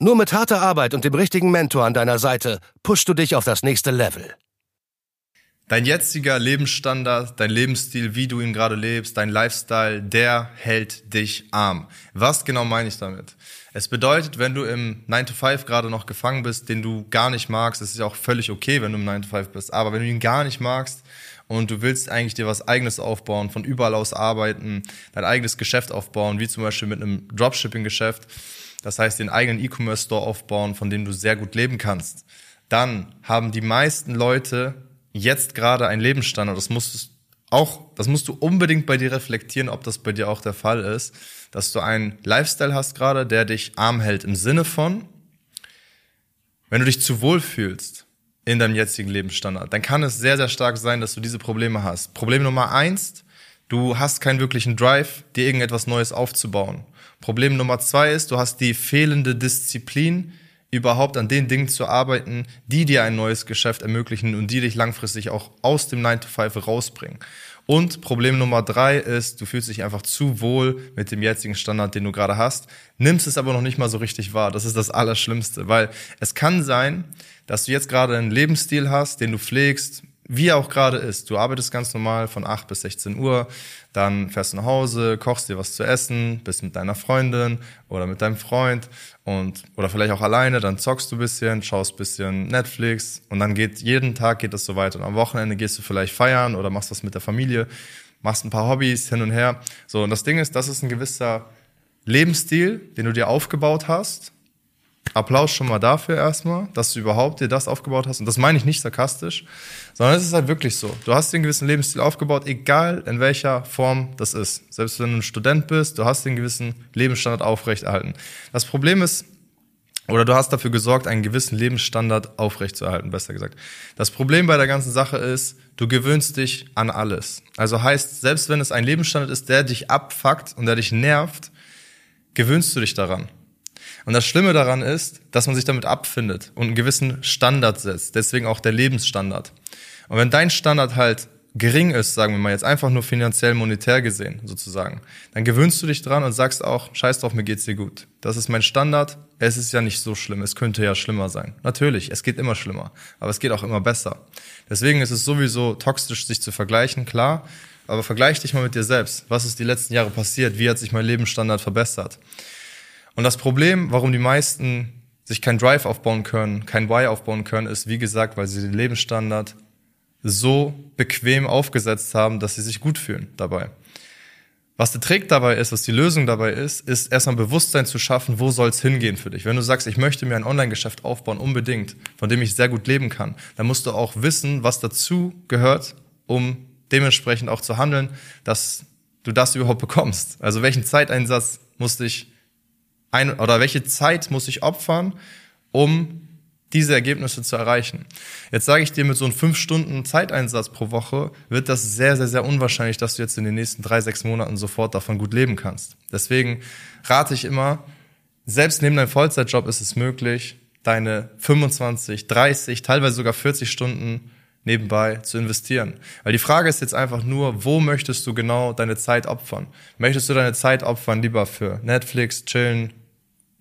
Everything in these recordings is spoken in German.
Nur mit harter Arbeit und dem richtigen Mentor an deiner Seite pushst du dich auf das nächste Level. Dein jetziger Lebensstandard, dein Lebensstil, wie du ihn gerade lebst, dein Lifestyle, der hält dich arm. Was genau meine ich damit? Es bedeutet, wenn du im 9 to 5 gerade noch gefangen bist, den du gar nicht magst, das ist ja auch völlig okay, wenn du im 9 to 5 bist, aber wenn du ihn gar nicht magst und du willst eigentlich dir was eigenes aufbauen, von überall aus arbeiten, dein eigenes Geschäft aufbauen, wie zum Beispiel mit einem Dropshipping-Geschäft, das heißt den eigenen E-Commerce-Store aufbauen, von dem du sehr gut leben kannst, dann haben die meisten Leute jetzt gerade einen Lebensstandard. Das musst du auch, das musst du unbedingt bei dir reflektieren, ob das bei dir auch der Fall ist, dass du einen Lifestyle hast gerade, der dich arm hält im Sinne von, wenn du dich zu wohl fühlst in deinem jetzigen Lebensstandard, dann kann es sehr, sehr stark sein, dass du diese Probleme hast. Problem Nummer eins, du hast keinen wirklichen Drive, dir irgendetwas Neues aufzubauen. Problem Nummer zwei ist, du hast die fehlende Disziplin, überhaupt an den Dingen zu arbeiten, die dir ein neues Geschäft ermöglichen und die dich langfristig auch aus dem 9 to 5 rausbringen. Und Problem Nummer drei ist, du fühlst dich einfach zu wohl mit dem jetzigen Standard, den du gerade hast, nimmst es aber noch nicht mal so richtig wahr. Das ist das Allerschlimmste, weil es kann sein, dass du jetzt gerade einen Lebensstil hast, den du pflegst, wie er auch gerade ist. Du arbeitest ganz normal von 8 bis 16 Uhr, dann fährst du nach Hause, kochst dir was zu essen, bist mit deiner Freundin oder mit deinem Freund und oder vielleicht auch alleine, dann zockst du bisschen, schaust bisschen Netflix und dann geht jeden Tag geht das so weiter. Und am Wochenende gehst du vielleicht feiern oder machst was mit der Familie, machst ein paar Hobbys hin und her. So und das Ding ist, das ist ein gewisser Lebensstil, den du dir aufgebaut hast Applaus schon mal dafür erstmal, dass du überhaupt dir das aufgebaut hast. Und das meine ich nicht sarkastisch, sondern es ist halt wirklich so. Du hast den gewissen Lebensstil aufgebaut, egal in welcher Form das ist. Selbst wenn du ein Student bist, du hast den gewissen Lebensstandard aufrechterhalten. Das Problem ist, oder du hast dafür gesorgt, einen gewissen Lebensstandard aufrechtzuerhalten, besser gesagt. Das Problem bei der ganzen Sache ist, du gewöhnst dich an alles. Also heißt, selbst wenn es ein Lebensstandard ist, der dich abfuckt und der dich nervt, gewöhnst du dich daran. Und das Schlimme daran ist, dass man sich damit abfindet und einen gewissen Standard setzt. Deswegen auch der Lebensstandard. Und wenn dein Standard halt gering ist, sagen wir mal jetzt einfach nur finanziell monetär gesehen, sozusagen, dann gewöhnst du dich dran und sagst auch, scheiß drauf, mir geht's dir gut. Das ist mein Standard. Es ist ja nicht so schlimm. Es könnte ja schlimmer sein. Natürlich, es geht immer schlimmer. Aber es geht auch immer besser. Deswegen ist es sowieso toxisch, sich zu vergleichen, klar. Aber vergleich dich mal mit dir selbst. Was ist die letzten Jahre passiert? Wie hat sich mein Lebensstandard verbessert? Und das Problem, warum die meisten sich kein Drive aufbauen können, kein Why aufbauen können, ist, wie gesagt, weil sie den Lebensstandard so bequem aufgesetzt haben, dass sie sich gut fühlen dabei. Was der Trick dabei ist, was die Lösung dabei ist, ist erstmal Bewusstsein zu schaffen, wo soll es hingehen für dich. Wenn du sagst, ich möchte mir ein Online-Geschäft aufbauen, unbedingt, von dem ich sehr gut leben kann, dann musst du auch wissen, was dazu gehört, um dementsprechend auch zu handeln, dass du das überhaupt bekommst. Also welchen Zeiteinsatz musste ich ein, oder welche Zeit muss ich opfern, um diese Ergebnisse zu erreichen. Jetzt sage ich dir, mit so einem fünf Stunden Zeiteinsatz pro Woche wird das sehr, sehr, sehr unwahrscheinlich, dass du jetzt in den nächsten drei, sechs Monaten sofort davon gut leben kannst. Deswegen rate ich immer, selbst neben deinem Vollzeitjob ist es möglich, deine 25, 30, teilweise sogar 40 Stunden nebenbei zu investieren. Weil die Frage ist jetzt einfach nur, wo möchtest du genau deine Zeit opfern? Möchtest du deine Zeit opfern lieber für Netflix, chillen,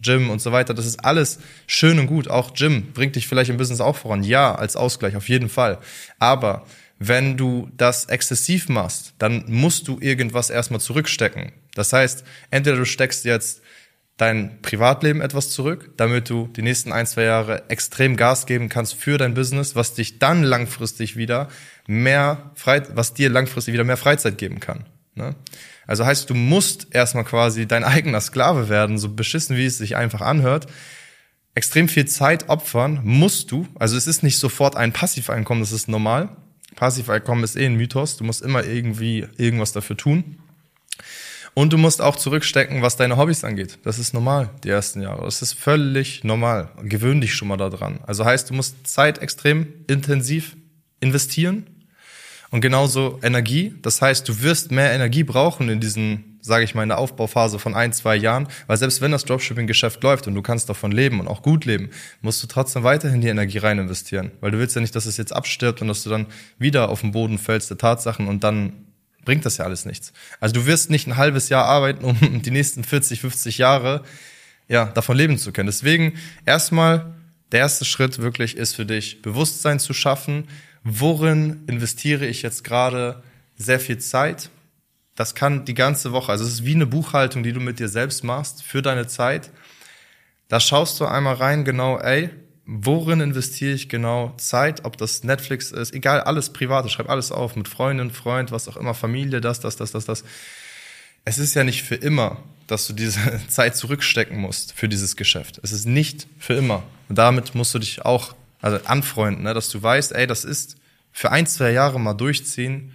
Gym und so weiter? Das ist alles schön und gut. Auch Gym bringt dich vielleicht im Business auch voran. Ja, als Ausgleich, auf jeden Fall. Aber wenn du das exzessiv machst, dann musst du irgendwas erstmal zurückstecken. Das heißt, entweder du steckst jetzt dein Privatleben etwas zurück, damit du die nächsten ein, zwei Jahre extrem Gas geben kannst für dein Business, was dich dann langfristig wieder mehr Freizeit, was dir langfristig wieder mehr Freizeit geben kann. Ne? Also heißt, du musst erstmal quasi dein eigener Sklave werden, so beschissen wie es sich einfach anhört. Extrem viel Zeit opfern musst du. Also es ist nicht sofort ein Passiveinkommen, das ist normal. Passiveinkommen ist eh ein Mythos. Du musst immer irgendwie irgendwas dafür tun. Und du musst auch zurückstecken, was deine Hobbys angeht. Das ist normal, die ersten Jahre. Das ist völlig normal. Gewöhn dich schon mal daran. Also heißt, du musst Zeit extrem intensiv investieren und genauso Energie. Das heißt, du wirst mehr Energie brauchen in diesen, sage ich mal, in der Aufbauphase von ein, zwei Jahren, weil selbst wenn das Dropshipping-Geschäft läuft und du kannst davon leben und auch gut leben, musst du trotzdem weiterhin die Energie rein investieren, weil du willst ja nicht, dass es jetzt abstirbt und dass du dann wieder auf den Boden fällst der Tatsachen und dann bringt das ja alles nichts. Also du wirst nicht ein halbes Jahr arbeiten, um die nächsten 40, 50 Jahre ja, davon leben zu können. Deswegen erstmal der erste Schritt wirklich ist für dich, Bewusstsein zu schaffen, worin investiere ich jetzt gerade sehr viel Zeit. Das kann die ganze Woche, also es ist wie eine Buchhaltung, die du mit dir selbst machst für deine Zeit. Da schaust du einmal rein, genau, ey, worin investiere ich genau Zeit, ob das Netflix ist, egal, alles private, schreib alles auf, mit Freundin, Freund, was auch immer, Familie, das, das, das, das, das. Es ist ja nicht für immer, dass du diese Zeit zurückstecken musst für dieses Geschäft. Es ist nicht für immer. Und damit musst du dich auch also anfreunden, ne, dass du weißt, ey, das ist für ein, zwei Jahre mal durchziehen,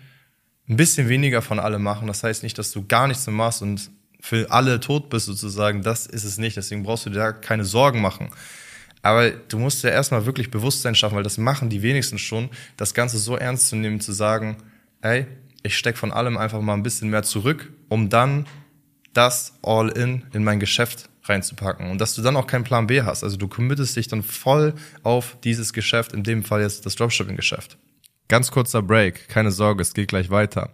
ein bisschen weniger von allem machen. Das heißt nicht, dass du gar nichts mehr machst und für alle tot bist sozusagen. Das ist es nicht. Deswegen brauchst du dir da keine Sorgen machen. Aber du musst ja erstmal wirklich Bewusstsein schaffen, weil das machen die wenigsten schon, das Ganze so ernst zu nehmen, zu sagen, ey, ich steck von allem einfach mal ein bisschen mehr zurück, um dann das All-in in mein Geschäft reinzupacken und dass du dann auch keinen Plan B hast. Also du committest dich dann voll auf dieses Geschäft, in dem Fall jetzt das Dropshipping-Geschäft. Ganz kurzer Break, keine Sorge, es geht gleich weiter.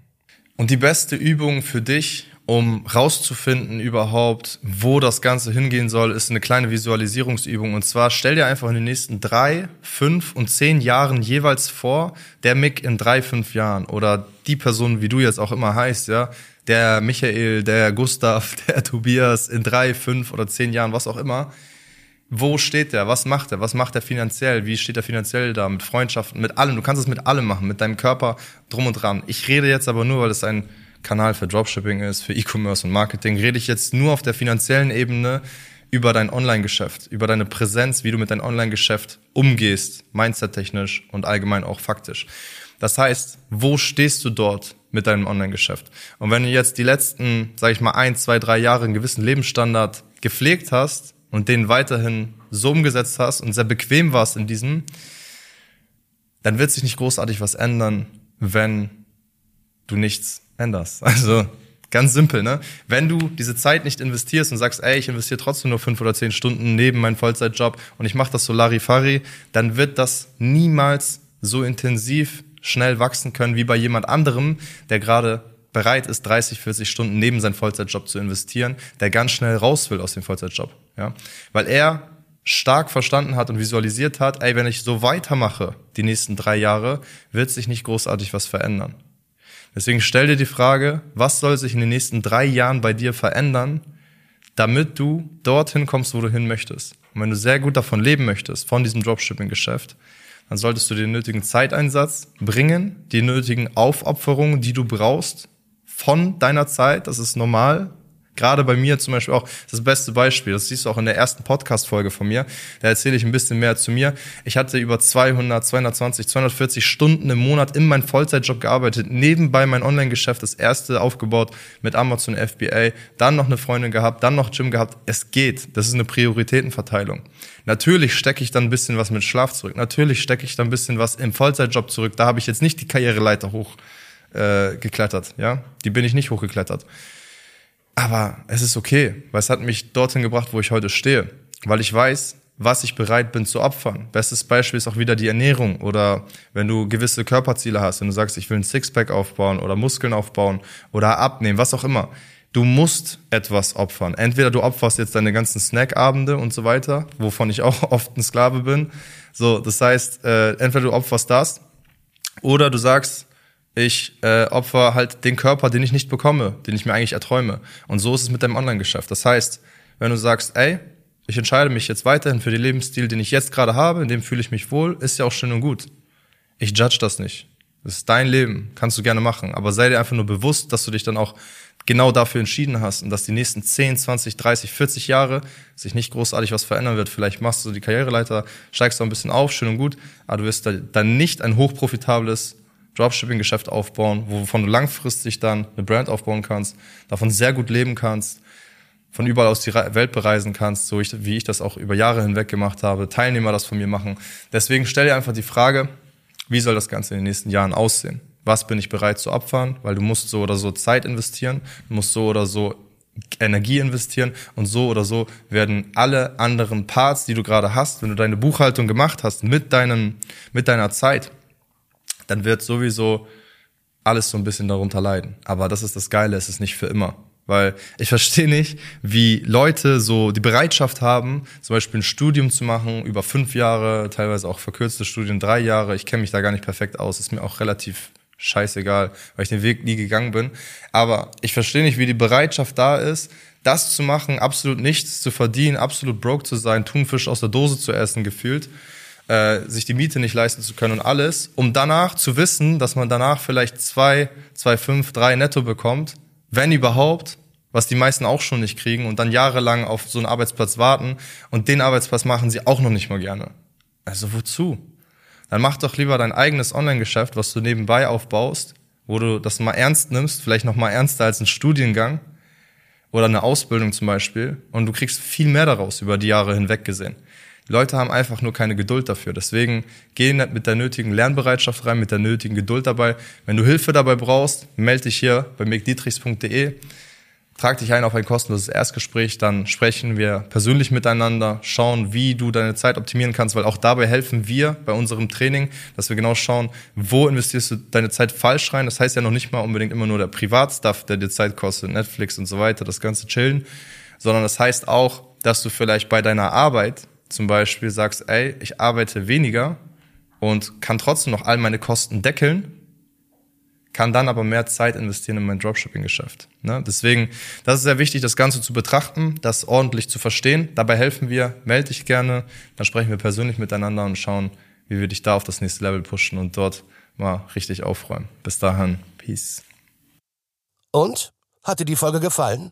Und die beste Übung für dich, um rauszufinden überhaupt, wo das Ganze hingehen soll, ist eine kleine Visualisierungsübung. Und zwar stell dir einfach in den nächsten drei, fünf und zehn Jahren jeweils vor, der Mick in drei, fünf Jahren oder die Person, wie du jetzt auch immer heißt, ja, der Michael, der Gustav, der Tobias in drei, fünf oder zehn Jahren, was auch immer, wo steht der? Was macht er? Was macht er finanziell? Wie steht er finanziell da? Mit Freundschaften, mit allem. Du kannst es mit allem machen, mit deinem Körper drum und dran. Ich rede jetzt aber nur, weil es ein Kanal für Dropshipping ist, für E-Commerce und Marketing, rede ich jetzt nur auf der finanziellen Ebene über dein Online-Geschäft, über deine Präsenz, wie du mit deinem Online-Geschäft umgehst, mindset-technisch und allgemein auch faktisch. Das heißt, wo stehst du dort mit deinem Online-Geschäft? Und wenn du jetzt die letzten, sag ich mal, ein, zwei, drei Jahre einen gewissen Lebensstandard gepflegt hast, und den weiterhin so umgesetzt hast und sehr bequem warst in diesem, dann wird sich nicht großartig was ändern, wenn du nichts änderst. Also ganz simpel, ne? Wenn du diese Zeit nicht investierst und sagst, ey, ich investiere trotzdem nur fünf oder zehn Stunden neben meinem Vollzeitjob und ich mache das so Larifari, dann wird das niemals so intensiv schnell wachsen können wie bei jemand anderem, der gerade bereit ist, 30, 40 Stunden neben seinem Vollzeitjob zu investieren, der ganz schnell raus will aus dem Vollzeitjob. Ja? Weil er stark verstanden hat und visualisiert hat, ey, wenn ich so weitermache die nächsten drei Jahre, wird sich nicht großartig was verändern. Deswegen stell dir die Frage, was soll sich in den nächsten drei Jahren bei dir verändern, damit du dorthin kommst, wo du hin möchtest. Und wenn du sehr gut davon leben möchtest, von diesem Dropshipping-Geschäft, dann solltest du den nötigen Zeiteinsatz bringen, die nötigen Aufopferungen, die du brauchst, von deiner Zeit, das ist normal. Gerade bei mir zum Beispiel auch das beste Beispiel. Das siehst du auch in der ersten Podcast-Folge von mir. Da erzähle ich ein bisschen mehr zu mir. Ich hatte über 200, 220, 240 Stunden im Monat in meinem Vollzeitjob gearbeitet. Nebenbei mein Online-Geschäft, das erste aufgebaut mit Amazon FBA. Dann noch eine Freundin gehabt, dann noch Gym gehabt. Es geht. Das ist eine Prioritätenverteilung. Natürlich stecke ich dann ein bisschen was mit Schlaf zurück. Natürlich stecke ich dann ein bisschen was im Vollzeitjob zurück. Da habe ich jetzt nicht die Karriereleiter hoch äh, geklettert, ja. Die bin ich nicht hochgeklettert. Aber es ist okay, weil es hat mich dorthin gebracht, wo ich heute stehe. Weil ich weiß, was ich bereit bin zu opfern. Bestes Beispiel ist auch wieder die Ernährung oder wenn du gewisse Körperziele hast, wenn du sagst, ich will ein Sixpack aufbauen oder Muskeln aufbauen oder abnehmen, was auch immer. Du musst etwas opfern. Entweder du opferst jetzt deine ganzen Snackabende und so weiter, wovon ich auch oft ein Sklave bin. So, das heißt, äh, entweder du opferst das oder du sagst, Ich äh, opfer halt den Körper, den ich nicht bekomme, den ich mir eigentlich erträume. Und so ist es mit deinem Online-Geschäft. Das heißt, wenn du sagst, ey, ich entscheide mich jetzt weiterhin für den Lebensstil, den ich jetzt gerade habe, in dem fühle ich mich wohl, ist ja auch schön und gut. Ich judge das nicht. Das ist dein Leben, kannst du gerne machen. Aber sei dir einfach nur bewusst, dass du dich dann auch genau dafür entschieden hast und dass die nächsten 10, 20, 30, 40 Jahre sich nicht großartig was verändern wird. Vielleicht machst du die Karriereleiter, steigst du ein bisschen auf, schön und gut, aber du wirst dann nicht ein hochprofitables Dropshipping-Geschäft aufbauen, wovon du langfristig dann eine Brand aufbauen kannst, davon sehr gut leben kannst, von überall aus die Welt bereisen kannst, so wie ich das auch über Jahre hinweg gemacht habe, Teilnehmer das von mir machen. Deswegen stell dir einfach die Frage, wie soll das Ganze in den nächsten Jahren aussehen? Was bin ich bereit zu opfern? Weil du musst so oder so Zeit investieren, du musst so oder so Energie investieren und so oder so werden alle anderen Parts, die du gerade hast, wenn du deine Buchhaltung gemacht hast mit deinem, mit deiner Zeit, dann wird sowieso alles so ein bisschen darunter leiden. Aber das ist das Geile, es ist nicht für immer. Weil ich verstehe nicht, wie Leute so die Bereitschaft haben, zum Beispiel ein Studium zu machen, über fünf Jahre, teilweise auch verkürzte Studien, drei Jahre. Ich kenne mich da gar nicht perfekt aus, ist mir auch relativ scheißegal, weil ich den Weg nie gegangen bin. Aber ich verstehe nicht, wie die Bereitschaft da ist, das zu machen, absolut nichts zu verdienen, absolut broke zu sein, Thunfisch aus der Dose zu essen gefühlt, äh, sich die Miete nicht leisten zu können und alles, um danach zu wissen, dass man danach vielleicht zwei, zwei, fünf, drei netto bekommt wenn überhaupt, was die meisten auch schon nicht kriegen und dann jahrelang auf so einen Arbeitsplatz warten und den Arbeitsplatz machen sie auch noch nicht mal gerne. Also wozu? Dann mach doch lieber dein eigenes Online-Geschäft, was du nebenbei aufbaust, wo du das mal ernst nimmst, vielleicht noch mal ernster als ein Studiengang oder eine Ausbildung zum Beispiel und du kriegst viel mehr daraus über die Jahre hinweg gesehen. Leute haben einfach nur keine Geduld dafür. Deswegen geh mit der nötigen Lernbereitschaft rein, mit der nötigen Geduld dabei. Wenn du Hilfe dabei brauchst, melde dich hier bei mickdietrichs.de. Trag dich ein auf ein kostenloses Erstgespräch, dann sprechen wir persönlich miteinander, schauen, wie du deine Zeit optimieren kannst, weil auch dabei helfen wir bei unserem Training, dass wir genau schauen, wo investierst du deine Zeit falsch rein. Das heißt ja noch nicht mal unbedingt immer nur der Privatstuff, der dir Zeit kostet, Netflix und so weiter, das ganze Chillen, sondern das heißt auch, dass du vielleicht bei deiner Arbeit zum Beispiel sagst, ey, ich arbeite weniger und kann trotzdem noch all meine Kosten deckeln, kann dann aber mehr Zeit investieren in mein Dropshipping-Geschäft. Ne? Deswegen, das ist sehr wichtig, das Ganze zu betrachten, das ordentlich zu verstehen. Dabei helfen wir, melde dich gerne, dann sprechen wir persönlich miteinander und schauen, wie wir dich da auf das nächste Level pushen und dort mal richtig aufräumen. Bis dahin, Peace. Und? Hat dir die Folge gefallen?